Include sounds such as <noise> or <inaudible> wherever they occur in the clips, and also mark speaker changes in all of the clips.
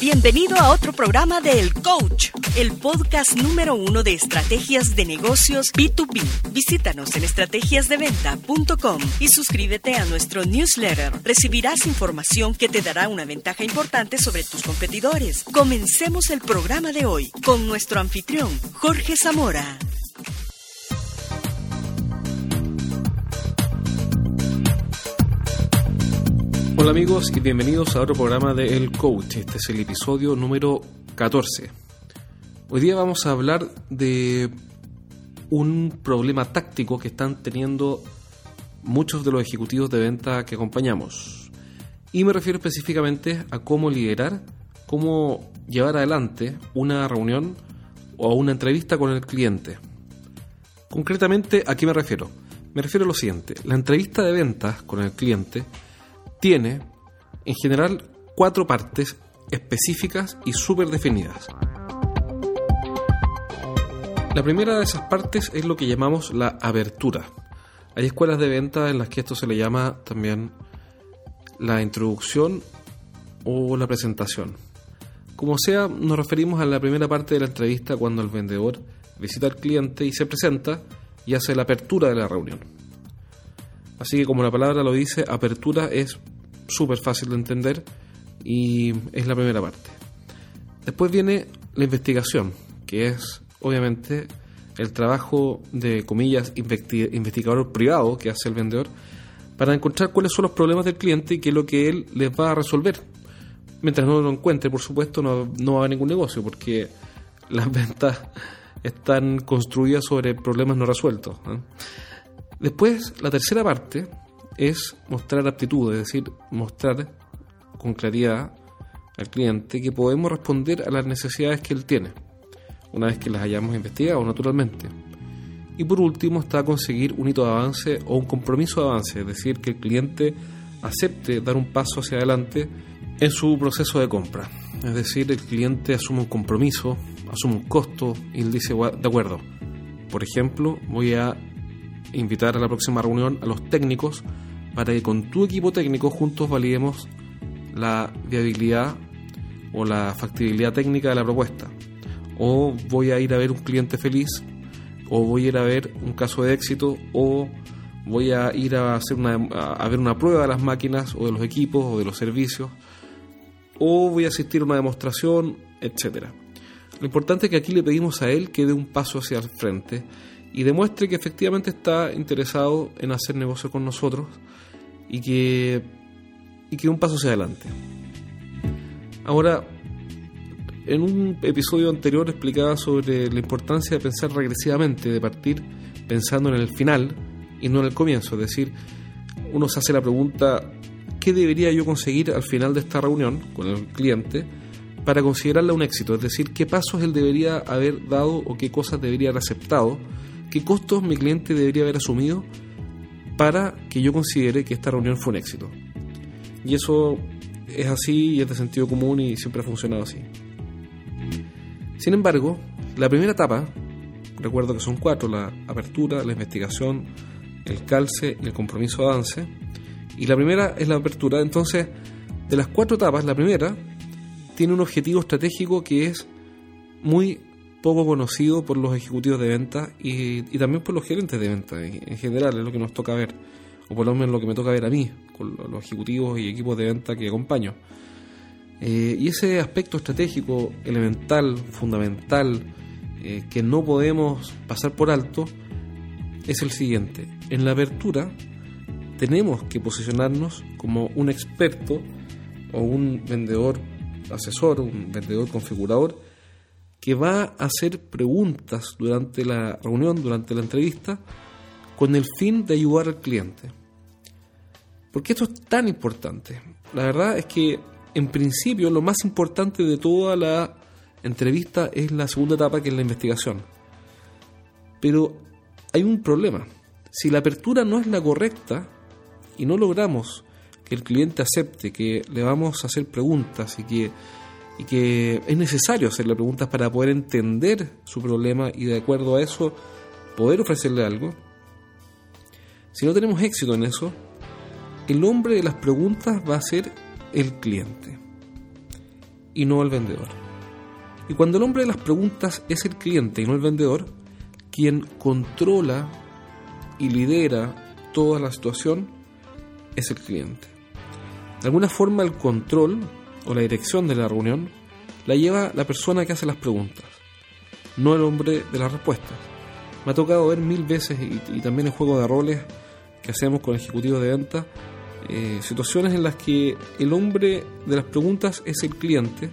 Speaker 1: Bienvenido a otro programa de El Coach, el podcast número uno de estrategias de negocios B2B. Visítanos en estrategiasdeventa.com y suscríbete a nuestro newsletter. Recibirás información que te dará una ventaja importante sobre tus competidores. Comencemos el programa de hoy con nuestro anfitrión, Jorge Zamora.
Speaker 2: Hola amigos y bienvenidos a otro programa de El Coach. Este es el episodio número 14. Hoy día vamos a hablar de un problema táctico que están teniendo muchos de los ejecutivos de venta que acompañamos. Y me refiero específicamente a cómo liderar, cómo llevar adelante una reunión o una entrevista con el cliente. Concretamente, ¿a qué me refiero? Me refiero a lo siguiente. La entrevista de ventas con el cliente tiene, en general, cuatro partes específicas y súper definidas. La primera de esas partes es lo que llamamos la abertura. Hay escuelas de venta en las que esto se le llama también la introducción o la presentación. Como sea, nos referimos a la primera parte de la entrevista cuando el vendedor visita al cliente y se presenta y hace la apertura de la reunión. Así que como la palabra lo dice, apertura es súper fácil de entender y es la primera parte. Después viene la investigación, que es obviamente el trabajo de comillas investigador privado que hace el vendedor para encontrar cuáles son los problemas del cliente y qué es lo que él les va a resolver. Mientras no lo encuentre, por supuesto, no, no va a haber ningún negocio, porque las <laughs> ventas están construidas sobre problemas no resueltos. Después, la tercera parte es mostrar aptitud, es decir, mostrar con claridad al cliente que podemos responder a las necesidades que él tiene, una vez que las hayamos investigado naturalmente. Y por último está conseguir un hito de avance o un compromiso de avance, es decir, que el cliente acepte dar un paso hacia adelante en su proceso de compra. Es decir, el cliente asume un compromiso, asume un costo y él dice, de acuerdo, por ejemplo, voy a invitar a la próxima reunión a los técnicos para que con tu equipo técnico juntos validemos la viabilidad o la factibilidad técnica de la propuesta. O voy a ir a ver un cliente feliz, o voy a ir a ver un caso de éxito, o voy a ir a hacer una, a ver una prueba de las máquinas o de los equipos o de los servicios, o voy a asistir a una demostración, etcétera. Lo importante es que aquí le pedimos a él que dé un paso hacia el frente y demuestre que efectivamente está interesado en hacer negocio con nosotros y que, y que un paso hacia adelante. Ahora, en un episodio anterior explicaba sobre la importancia de pensar regresivamente, de partir pensando en el final y no en el comienzo. Es decir, uno se hace la pregunta, ¿qué debería yo conseguir al final de esta reunión con el cliente para considerarla un éxito? Es decir, ¿qué pasos él debería haber dado o qué cosas debería haber aceptado? ¿Qué costos mi cliente debería haber asumido para que yo considere que esta reunión fue un éxito. Y eso es así y es de sentido común y siempre ha funcionado así. Sin embargo, la primera etapa, recuerdo que son cuatro, la apertura, la investigación, el calce y el compromiso de avance. Y la primera es la apertura, entonces, de las cuatro etapas, la primera tiene un objetivo estratégico que es muy poco conocido por los ejecutivos de venta y, también por los gerentes de venta en, general, es lo que nos toca ver, o por lo menos lo que me toca ver a mí, con los ejecutivos y equipos de venta que acompaño. Eh, y ese aspecto estratégico, elemental, fundamental, eh, que no podemos pasar por alto, es el siguiente. En la apertura tenemos que posicionarnos como un experto o un vendedor asesor, un vendedor configurador, que va a hacer preguntas durante la reunión, durante la entrevista, con el fin de ayudar al cliente. ¿Por qué esto es tan importante? La verdad es que, en principio, lo más importante de toda la entrevista es la segunda etapa, que es la investigación. Pero hay un problema. Si la apertura no es la correcta y no logramos que el cliente acepte que le vamos a hacer preguntas y que y que es necesario hacerle preguntas para poder entender su problema y de acuerdo a eso poder ofrecerle algo. Si no tenemos éxito en eso, el hombre de las preguntas va a ser el cliente. y no el vendedor. Y cuando el hombre de las preguntas es el cliente y no el vendedor, quien controla y lidera toda la situación es el cliente. De alguna forma el control o la dirección de la reunión la lleva la persona que hace las preguntas, no el hombre de las respuestas. Me ha tocado ver mil veces y, también en juego de roles que hacemos con ejecutivos de venta, eh, situaciones en las que el hombre de las preguntas es el cliente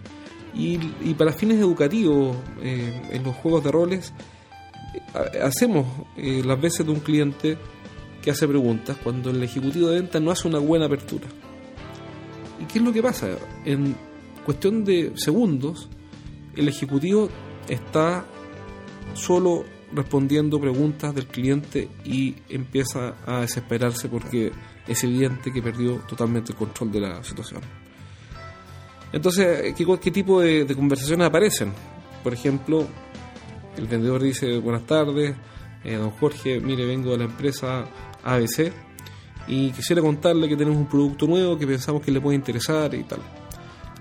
Speaker 2: y, para fines educativos eh, en los juegos de roles eh, hacemos las veces de un cliente que hace preguntas cuando el ejecutivo de venta no hace una buena apertura. ¿Y qué es lo que pasa? En cuestión de segundos, el ejecutivo está solo respondiendo preguntas del cliente y empieza a desesperarse porque es evidente que perdió totalmente el control de la situación. Entonces, ¿qué, tipo de, conversaciones aparecen? Por ejemplo, el vendedor dice, buenas tardes, eh, don Jorge, mire, vengo de la empresa ABC y quisiera contarle que tenemos un producto nuevo que pensamos que le puede interesar y tal.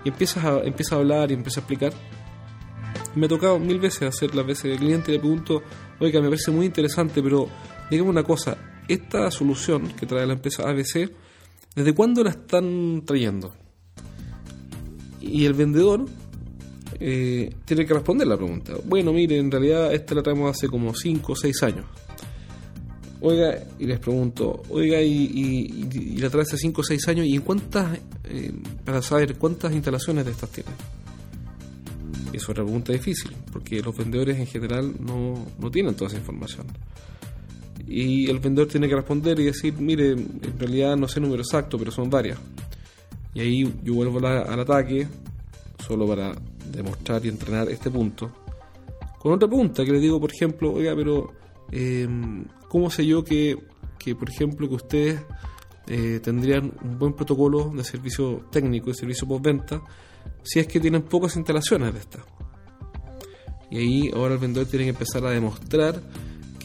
Speaker 2: Y empiezas a, empieza a hablar y empieza a explicar. Me ha tocado mil veces hacer las veces de cliente y le pregunto, oiga, me parece muy interesante, pero dígame una cosa, esta solución que trae la empresa ABC, ¿desde cuándo la están trayendo? Y el vendedor eh, tiene que responder la pregunta. Bueno, mire, en realidad esta la traemos hace como 5 o 6 años. Oiga, y les pregunto, oiga, y, la trae hace 5 o 6 años, ¿y en cuántas, eh, para saber cuántas instalaciones de estas tiene? Es otra pregunta difícil, porque los vendedores en general no, no tienen toda esa información. Y el vendedor tiene que responder y decir, mire, en realidad no sé el número exacto, pero son varias. Y ahí yo vuelvo al ataque, solo para demostrar y entrenar este punto. Con otra pregunta que le digo, por ejemplo, oiga, pero eh, ¿cómo sé yo que, que, por ejemplo, que ustedes eh, tendrían un buen protocolo de servicio técnico, de servicio postventa, si es que tienen pocas instalaciones de estas? Y ahí ahora el vendedor tiene que empezar a demostrar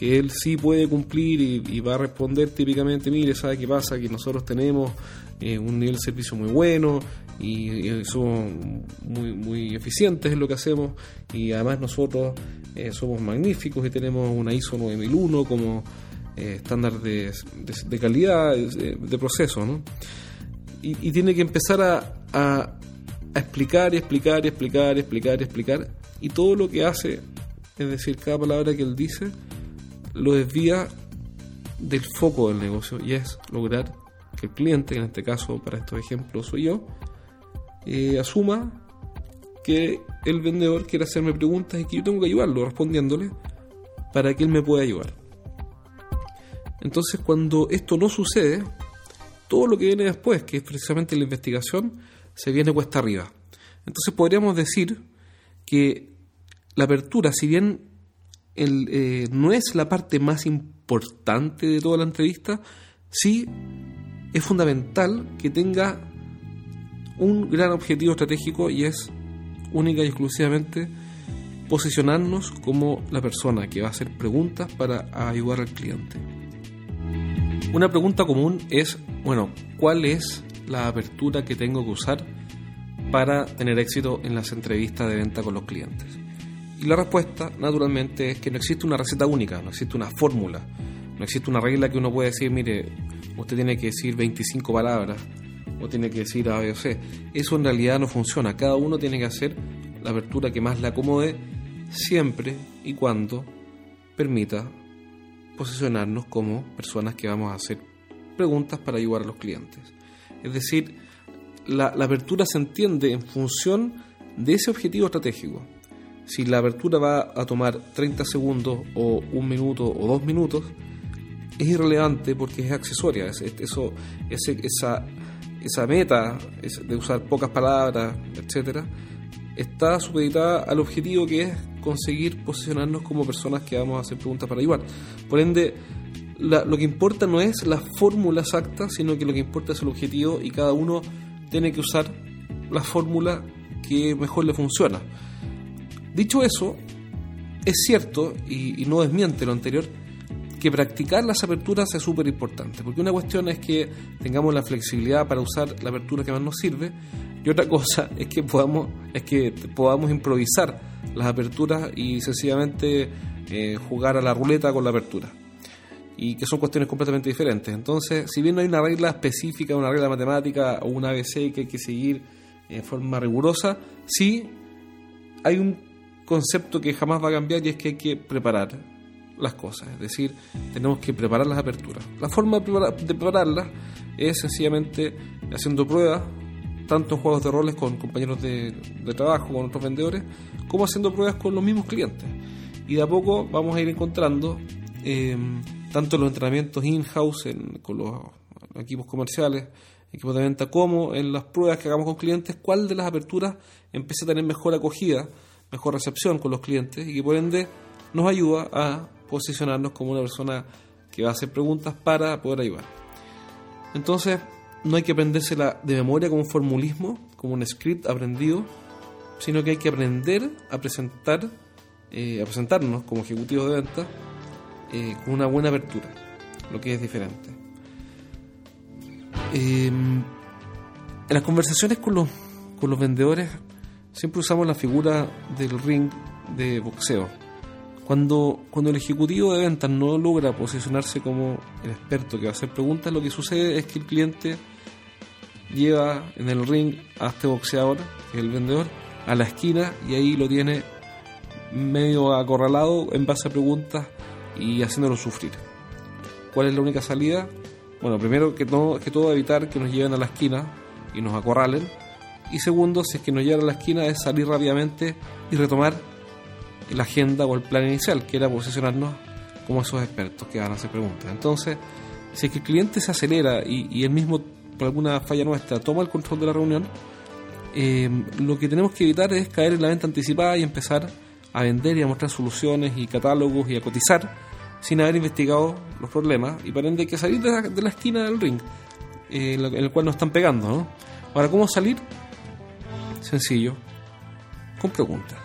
Speaker 2: que él sí puede cumplir y, va a responder típicamente, mire, ¿sabe qué pasa? Que nosotros tenemos eh, un nivel de servicio muy bueno y, somos muy, muy eficientes en lo que hacemos y además nosotros eh, somos magníficos y tenemos una ISO 9001 como eh, estándar de, calidad, de, proceso, ¿no? Y, tiene que empezar a, a, a explicar y explicar y explicar y explicar y explicar y todo lo que hace, es decir, cada palabra que él dice, lo desvía del foco del negocio y es lograr que el cliente, en este caso para estos ejemplos soy yo, eh, asuma que el vendedor quiere hacerme preguntas y que yo tengo que ayudarlo respondiéndole para que él me pueda ayudar. Entonces cuando esto no sucede, todo lo que viene después, que es precisamente la investigación, se viene cuesta arriba. Entonces podríamos decir que la apertura, si bien el, eh, no es la parte más importante de toda la entrevista, sí es fundamental que tenga un gran objetivo estratégico y es única y exclusivamente posicionarnos como la persona que va a hacer preguntas para ayudar al cliente. Una pregunta común es, bueno, ¿cuál es la apertura que tengo que usar para tener éxito en las entrevistas de venta con los clientes? Y la respuesta, naturalmente, es que no existe una receta única, no existe una fórmula, no existe una regla que uno pueda decir, mire, usted tiene que decir 25 palabras o tiene que decir A, B o C. Eso en realidad no funciona. Cada uno tiene que hacer la apertura que más le acomode siempre y cuando permita posicionarnos como personas que vamos a hacer preguntas para ayudar a los clientes. Es decir, la, la apertura se entiende en función de ese objetivo estratégico si la apertura va a tomar 30 segundos o un minuto o dos minutos, es irrelevante porque es accesoria. eso, esa, esa meta de usar pocas palabras, etcétera, está supeditada al objetivo que es conseguir posicionarnos como personas que vamos a hacer preguntas para ayudar. Por ende, lo que importa no es la fórmula exacta, sino que lo que importa es el objetivo y cada uno tiene que usar la fórmula que mejor le funciona. Dicho eso, es cierto, y, no desmiente lo anterior, que practicar las aperturas es súper importante, porque una cuestión es que tengamos la flexibilidad para usar la apertura que más nos sirve, y otra cosa <laughs> es que podamos, es que podamos improvisar las aperturas y sencillamente eh, jugar a la ruleta con la apertura. Y que son cuestiones completamente diferentes. Entonces, si bien no hay una regla específica, una regla matemática o una ABC que hay que seguir en forma rigurosa, sí hay un concepto que jamás va a cambiar y es que hay que preparar las cosas, es decir, tenemos que preparar las aperturas. La forma de, prepararlas es sencillamente haciendo pruebas, tanto en juegos de roles con compañeros de, trabajo, con otros vendedores, como haciendo pruebas con los mismos clientes. Y de a poco vamos a ir encontrando, eh, tanto en los entrenamientos in-house, con los equipos comerciales, equipos de venta, como en las pruebas que hagamos con clientes, cuál de las aperturas empieza a tener mejor acogida, mejor recepción con los clientes y que por ende nos ayuda a posicionarnos como una persona que va a hacer preguntas para poder ayudar. Entonces, no hay que aprendérsela de memoria como un formulismo, como un script aprendido, sino que hay que aprender a presentar, eh, a presentarnos como ejecutivos de venta eh, con una buena apertura, lo que es diferente. Em, en las conversaciones con los, con los vendedores siempre usamos la figura del ring de boxeo cuando, cuando el ejecutivo de ventas no logra posicionarse como el experto que va a hacer preguntas, lo que sucede es que el cliente lleva en el ring a este boxeador, que es el vendedor, a la esquina y ahí lo tiene medio acorralado en base a preguntas y haciéndolo sufrir. ¿Cuál es la única salida? Bueno, primero que todo, que todo evitar que nos lleven a la esquina y nos acorralen. Y segundo, si es que nos llevan a la esquina, es salir rápidamente y retomar la agenda o el plan inicial, que era posicionarnos como esos expertos que van a hacer preguntas. Entonces, si es que el cliente se acelera y, y él mismo, por alguna falla nuestra, toma el control de la reunión, eh, lo que tenemos que evitar es caer en la venta anticipada y empezar a vender y a mostrar soluciones y catálogos y a cotizar sin haber investigado los problemas y por ende hay que salir de la, esquina del ring eh, en el cual nos están pegando. ¿no? Ahora, ¿cómo salir? Sencillo, con preguntas.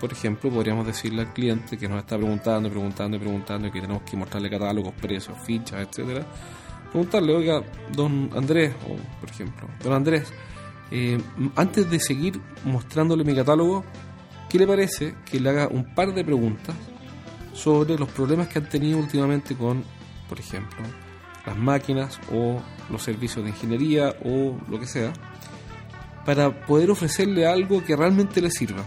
Speaker 2: Por ejemplo, podríamos decirle al cliente que nos está preguntando, preguntando y preguntando y que tenemos que mostrarle catálogos, precios, fichas, etcétera. Preguntarle, oiga, don Andrés, o por ejemplo, don Andrés, eh, antes de seguir mostrándole mi catálogo, ¿qué le parece que le haga un par de preguntas sobre los problemas que han tenido últimamente con, por ejemplo, las máquinas o los servicios de ingeniería o lo que sea, para poder ofrecerle algo que realmente le sirva?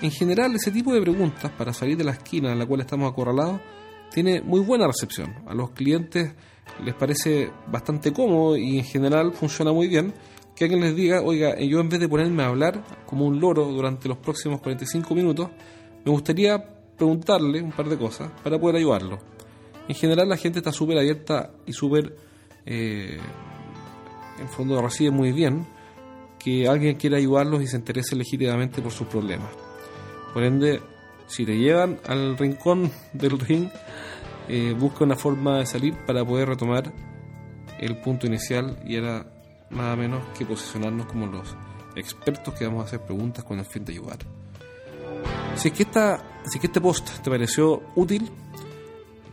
Speaker 2: En general, ese tipo de preguntas para salir de la esquina en la cual estamos acorralados tiene muy buena recepción. A los clientes les parece bastante cómodo y en general funciona muy bien que alguien les diga, oiga, yo en vez de ponerme a hablar como un loro durante los próximos 45 minutos, me gustaría preguntarle un par de cosas para poder ayudarlo. En general la gente está súper abierta y súper, eh, en fondo recibe muy bien que alguien quiera ayudarlos y se interese legítimamente por sus problemas. Por ende, si te llevan al rincón del ring, eh, busca una forma de salir para poder retomar el punto inicial y era nada menos que posicionarnos como los expertos que vamos a hacer preguntas con el fin de ayudar. Si es que, esta, si que este post te pareció útil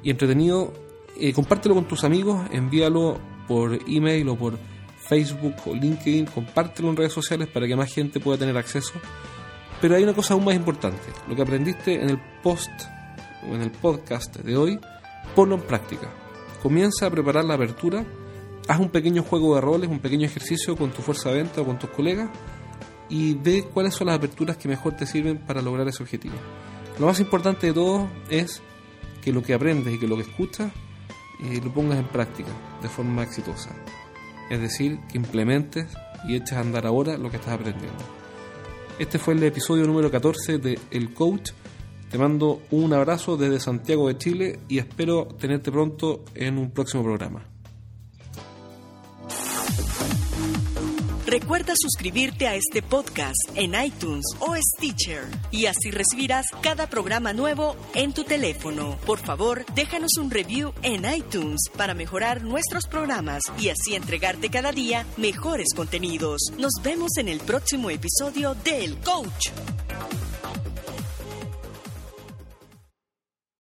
Speaker 2: y entretenido, eh, compártelo con tus amigos, envíalo por email o por Facebook o LinkedIn, compártelo en redes sociales para que más gente pueda tener acceso pero hay una cosa aún más importante. Lo que aprendiste en el post o en el podcast de hoy, ponlo en práctica. Comienza a preparar la apertura, haz un pequeño juego de roles, un pequeño ejercicio con tu fuerza de venta o con tus colegas y ve cuáles son las aperturas que mejor te sirven para lograr ese objetivo. Lo más importante de todo es que lo que aprendes y que lo que escuchas eh, lo pongas en práctica de forma exitosa. Es decir, que implementes y eches a andar ahora lo que estás aprendiendo. Este fue el episodio número 14 de El Coach. Te mando un abrazo desde Santiago de Chile y espero tenerte pronto en un próximo programa.
Speaker 1: Recuerda suscribirte a este podcast en iTunes o Stitcher y así recibirás cada programa nuevo en tu teléfono. Por favor, déjanos un review en iTunes para mejorar nuestros programas y así entregarte cada día mejores contenidos. Nos vemos en el próximo episodio de El Coach.